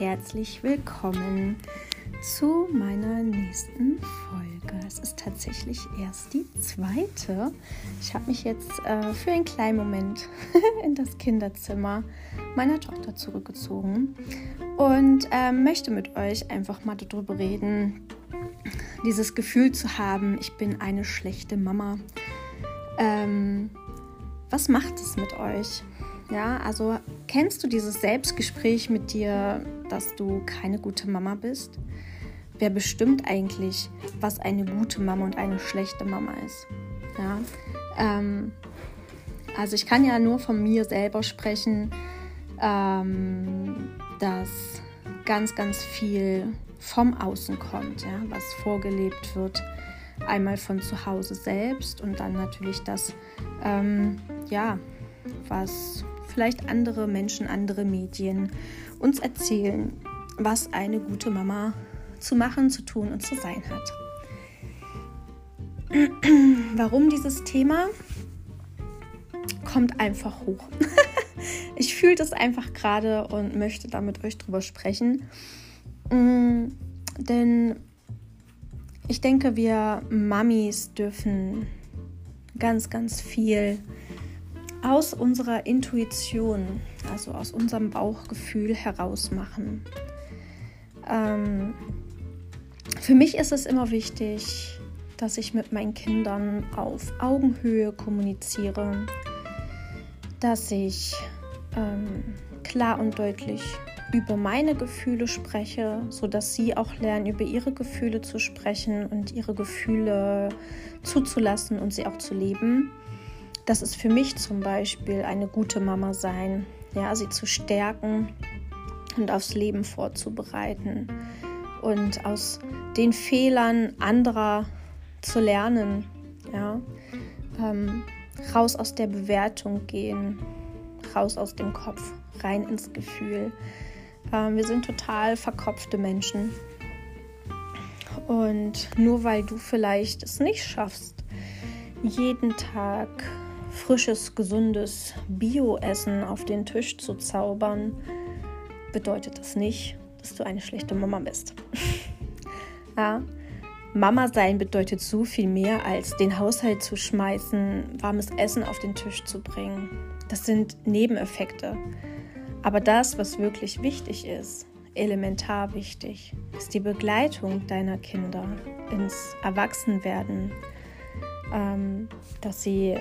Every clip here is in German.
herzlich willkommen zu meiner nächsten Folge. Es ist tatsächlich erst die zweite. Ich habe mich jetzt äh, für einen kleinen Moment in das Kinderzimmer meiner Tochter zurückgezogen und äh, möchte mit euch einfach mal darüber reden, dieses Gefühl zu haben, ich bin eine schlechte Mama. Ähm, was macht es mit euch? Ja, also kennst du dieses Selbstgespräch mit dir, dass du keine gute Mama bist? Wer bestimmt eigentlich, was eine gute Mama und eine schlechte Mama ist? Ja, ähm, also ich kann ja nur von mir selber sprechen, ähm, dass ganz, ganz viel vom Außen kommt, ja, was vorgelebt wird. Einmal von zu Hause selbst und dann natürlich das, ähm, ja, was vielleicht andere Menschen, andere Medien uns erzählen, was eine gute Mama zu machen, zu tun und zu sein hat. Warum dieses Thema? Kommt einfach hoch. ich fühle das einfach gerade und möchte da mit euch drüber sprechen. Mm, denn ich denke, wir Mamis dürfen ganz, ganz viel aus unserer Intuition, also aus unserem Bauchgefühl heraus machen. Ähm, für mich ist es immer wichtig, dass ich mit meinen Kindern auf Augenhöhe kommuniziere, dass ich ähm, klar und deutlich über meine Gefühle spreche, sodass sie auch lernen, über ihre Gefühle zu sprechen und ihre Gefühle zuzulassen und sie auch zu leben. Das ist für mich zum Beispiel eine gute Mama sein, ja, sie zu stärken und aufs Leben vorzubereiten und aus den Fehlern anderer zu lernen, ja, ähm, raus aus der Bewertung gehen, raus aus dem Kopf, rein ins Gefühl. Ähm, wir sind total verkopfte Menschen. Und nur weil du vielleicht es nicht schaffst, jeden Tag frisches, gesundes Bio-Essen auf den Tisch zu zaubern, bedeutet das nicht, dass du eine schlechte Mama bist. ja, Mama sein bedeutet so viel mehr als den Haushalt zu schmeißen, warmes Essen auf den Tisch zu bringen. Das sind Nebeneffekte. Aber das, was wirklich wichtig ist, elementar wichtig, ist die Begleitung deiner Kinder ins Erwachsenwerden, ähm, dass sie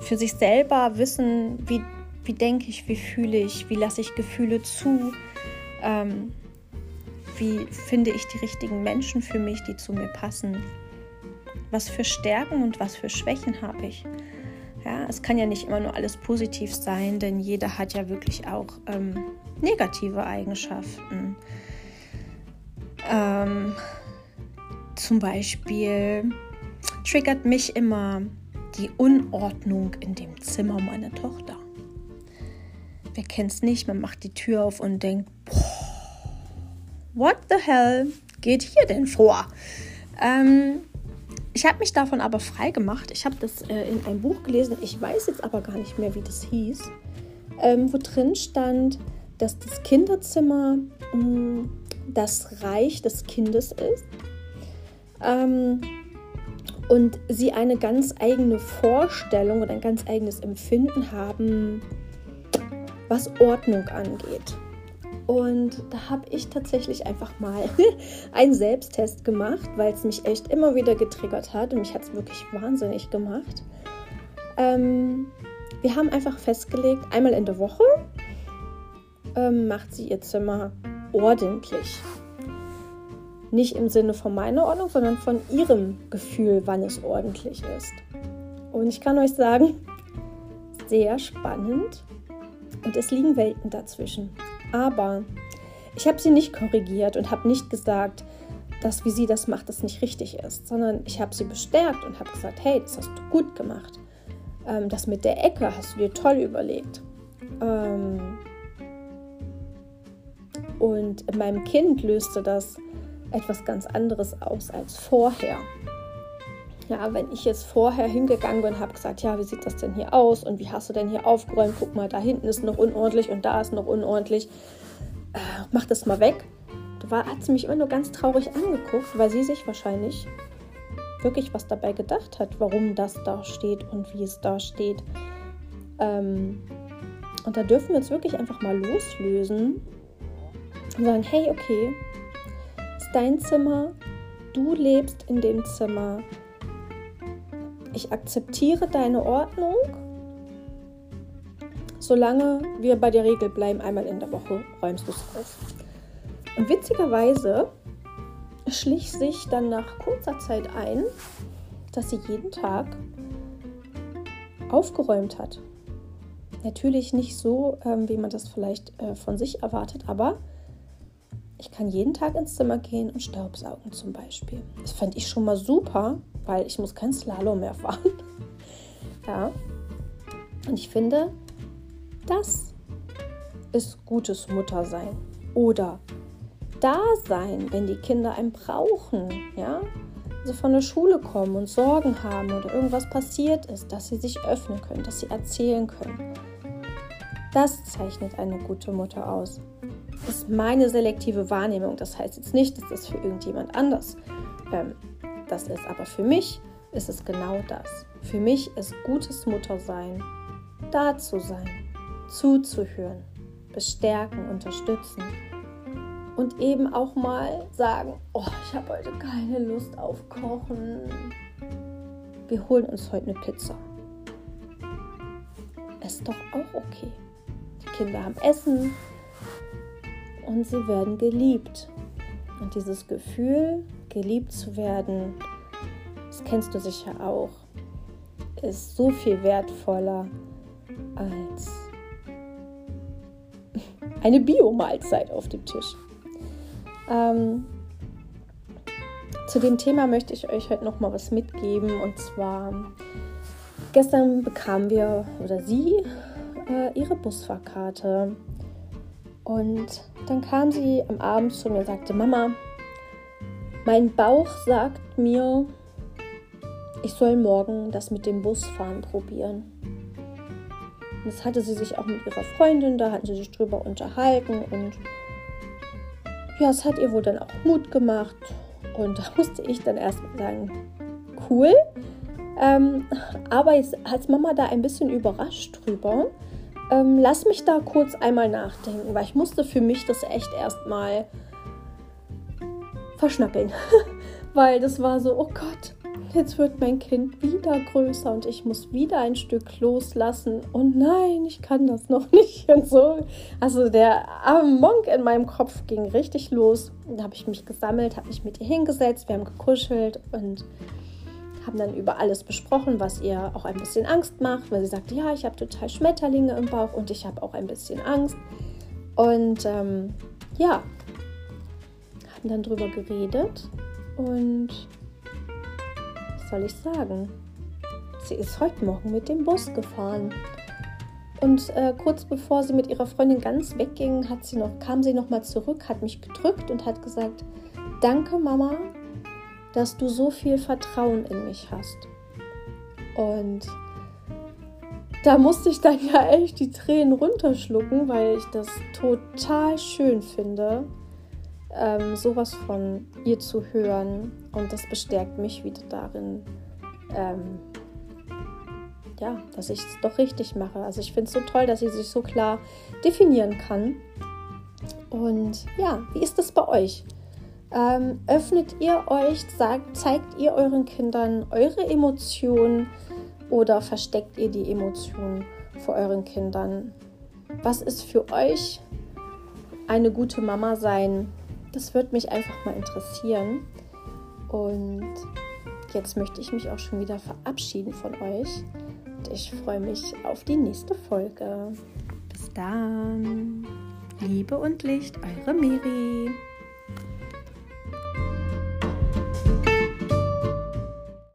für sich selber wissen, wie, wie denke ich, wie fühle ich, wie lasse ich Gefühle zu, ähm, wie finde ich die richtigen Menschen für mich, die zu mir passen, was für Stärken und was für Schwächen habe ich. Ja, es kann ja nicht immer nur alles positiv sein, denn jeder hat ja wirklich auch ähm, negative Eigenschaften. Ähm, zum Beispiel triggert mich immer die Unordnung in dem Zimmer meiner Tochter. Wer kennt es nicht? Man macht die Tür auf und denkt, what the hell geht hier denn vor? Ähm, ich habe mich davon aber frei gemacht. Ich habe das äh, in einem Buch gelesen. Ich weiß jetzt aber gar nicht mehr, wie das hieß. Ähm, wo drin stand, dass das Kinderzimmer mh, mm, das Reich des Kindes ist. Ähm, und sie eine ganz eigene Vorstellung und ein ganz eigenes Empfinden haben, was Ordnung angeht. Und da habe ich tatsächlich einfach mal einen Selbsttest gemacht, weil es mich echt immer wieder getriggert hat und mich hat es wirklich wahnsinnig gemacht. Ähm, wir haben einfach festgelegt, einmal in der Woche ähm, macht sie ihr Zimmer ordentlich. Nicht im Sinne von meiner Ordnung, sondern von ihrem Gefühl, wann es ordentlich ist. Und ich kann euch sagen, sehr spannend und es liegen Welten dazwischen. Aber ich habe sie nicht korrigiert und habe nicht gesagt, dass wie sie das macht, das nicht richtig ist, sondern ich habe sie bestärkt und habe gesagt, hey, das hast du gut gemacht. Ähm, das mit der Ecke hast du dir toll überlegt. Ähm, und in meinem Kind löste das etwas ganz anderes aus als vorher. Ja, wenn ich jetzt vorher hingegangen bin und habe gesagt, ja, wie sieht das denn hier aus und wie hast du denn hier aufgeräumt? Guck mal, da hinten ist noch unordentlich und da ist noch unordentlich. äh, mach das mal weg. Da hat sie mich immer nur ganz traurig angeguckt, weil sie sich wahrscheinlich wirklich was dabei gedacht hat, warum das da steht und wie es da steht. Ähm, und da dürfen wir uns wirklich einfach mal loslösen und sagen, hey, okay, ist dein Zimmer, du lebst in dem Zimmer, ich akzeptiere deine Ordnung, solange wir bei der Regel bleiben, einmal in der Woche räumst du es auf. Und witzigerweise schlich sich dann nach kurzer Zeit ein, dass sie jeden Tag aufgeräumt hat. Natürlich nicht so, ähm, wie man das vielleicht äh, von sich erwartet, aber ich kann jeden Tag ins Zimmer gehen und Staubsaugen zum Beispiel. Das fand ich schon mal super, weil ich muss kein Slalom mehr fahren. ja. Und ich finde, das ist gutes Muttersein. Oder da sein, wenn die Kinder einen brauchen, ja, sie von der Schule kommen und Sorgen haben oder irgendwas passiert ist, dass sie sich öffnen können, dass sie erzählen können. Das zeichnet eine gute Mutter aus. Ist meine selektive Wahrnehmung. Das heißt jetzt nicht, dass das für irgendjemand anders ähm, das ist, aber für mich ist es genau das. Für mich ist gutes Muttersein, da zu sein, zuzuhören, bestärken, unterstützen und eben auch mal sagen, oh, ich habe heute keine Lust auf Kochen. Wir holen uns heute eine Pizza. Ist doch auch okay. Die Kinder haben Essen und sie werden geliebt. Und dieses Gefühl, geliebt zu werden, das kennst du sicher auch, ist so viel wertvoller als eine Biomahlzeit auf dem Tisch. Ähm, zu dem Thema möchte ich euch heute noch mal was mitgeben. Und zwar, gestern bekamen wir oder sie äh, ihre Busfahrkarte. Und dann kam sie am Abend zu mir und sagte, Mama, mein Bauch sagt mir, ich soll morgen das mit dem Busfahren probieren. Das hatte sie sich auch mit ihrer Freundin, da hatten sie sich drüber unterhalten und ja, es hat ihr wohl dann auch Mut gemacht. Und da musste ich dann erstmal sagen, cool. Ähm, aber jetzt als Mama da ein bisschen überrascht drüber. Ähm, lass mich da kurz einmal nachdenken, weil ich musste für mich das echt erstmal verschnappeln. weil das war so, oh Gott, jetzt wird mein Kind wieder größer und ich muss wieder ein Stück loslassen. Und nein, ich kann das noch nicht. Und so. Also der arme Monk in meinem Kopf ging richtig los. Da habe ich mich gesammelt, habe mich mit ihr hingesetzt, wir haben gekuschelt und haben dann über alles besprochen, was ihr auch ein bisschen Angst macht, weil sie sagte, ja, ich habe total Schmetterlinge im Bauch und ich habe auch ein bisschen Angst. Und ähm, ja, haben dann drüber geredet und soll ich sagen? Sie ist heute Morgen mit dem Bus gefahren. Und äh, kurz bevor sie mit ihrer Freundin ganz wegging, hat sie noch, kam sie noch mal zurück, hat mich gedrückt und hat gesagt, danke Mama, dass du so viel Vertrauen in mich hast. Und da musste ich dann ja echt die Tränen runterschlucken, weil ich das total schön finde, ähm, sowas von ihr zu hören. Und das bestärkt mich wieder darin, ähm, ja, dass ich es doch richtig mache. Also ich finde es so toll, dass sie sich so klar definieren kann. Und ja, wie ist das bei euch? Ähm, öffnet ihr euch, sagt, zeigt ihr euren Kindern eure Emotionen oder versteckt ihr die Emotionen vor euren Kindern? Was ist für euch eine gute Mama sein? Das würde mich einfach mal interessieren. Und jetzt möchte ich mich auch schon wieder verabschieden von euch. Und ich freue mich auf die nächste Folge. Bis dann. Liebe und Licht, eure Miri.